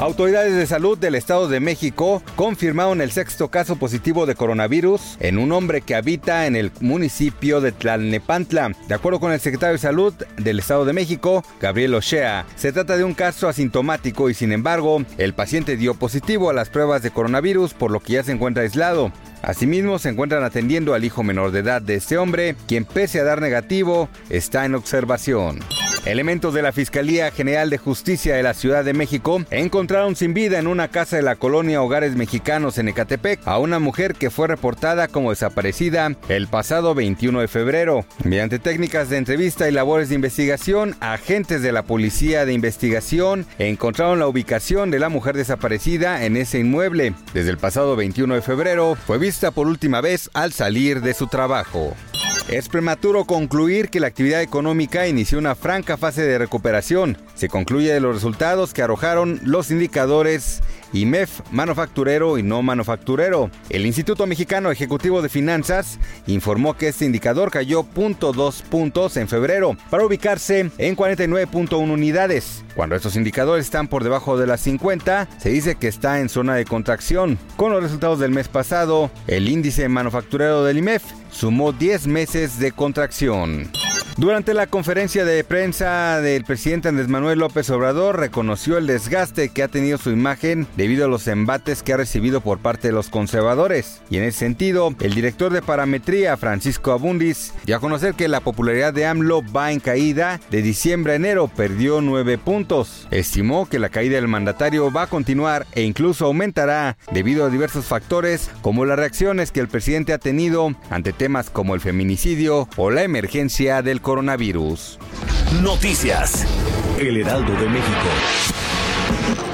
Autoridades de salud del Estado de México confirmaron el sexto caso positivo de coronavirus en un hombre que habita en el municipio de Tlalnepantla. De acuerdo con el secretario de Salud del Estado de México, Gabriel Ochea, se trata de un caso asintomático y sin embargo, el paciente dio positivo a las pruebas de coronavirus por lo que ya se encuentra aislado. Asimismo, se encuentran atendiendo al hijo menor de edad de este hombre, quien pese a dar negativo, está en observación. Elementos de la Fiscalía General de Justicia de la Ciudad de México encontraron sin vida en una casa de la colonia Hogares Mexicanos en Ecatepec a una mujer que fue reportada como desaparecida el pasado 21 de febrero. Mediante técnicas de entrevista y labores de investigación, agentes de la Policía de Investigación encontraron la ubicación de la mujer desaparecida en ese inmueble. Desde el pasado 21 de febrero fue vista por última vez al salir de su trabajo. Es prematuro concluir que la actividad económica inició una franca fase de recuperación. Se concluye de los resultados que arrojaron los indicadores IMEF, manufacturero y no manufacturero. El Instituto Mexicano Ejecutivo de Finanzas informó que este indicador cayó 0.2 puntos en febrero para ubicarse en 49.1 unidades. Cuando estos indicadores están por debajo de las 50, se dice que está en zona de contracción. Con los resultados del mes pasado, el índice manufacturero del IMEF sumó 10 meses de contracción. Durante la conferencia de prensa del presidente Andrés Manuel López Obrador reconoció el desgaste que ha tenido su imagen debido a los embates que ha recibido por parte de los conservadores. Y en ese sentido, el director de parametría, Francisco Abundis, dio a conocer que la popularidad de AMLO va en caída. De diciembre a enero perdió 9 puntos. Estimó que la caída del mandatario va a continuar e incluso aumentará debido a diversos factores como las reacciones que el presidente ha tenido ante temas como el feminicidio o la emergencia del coronavirus. Noticias. El Heraldo de México.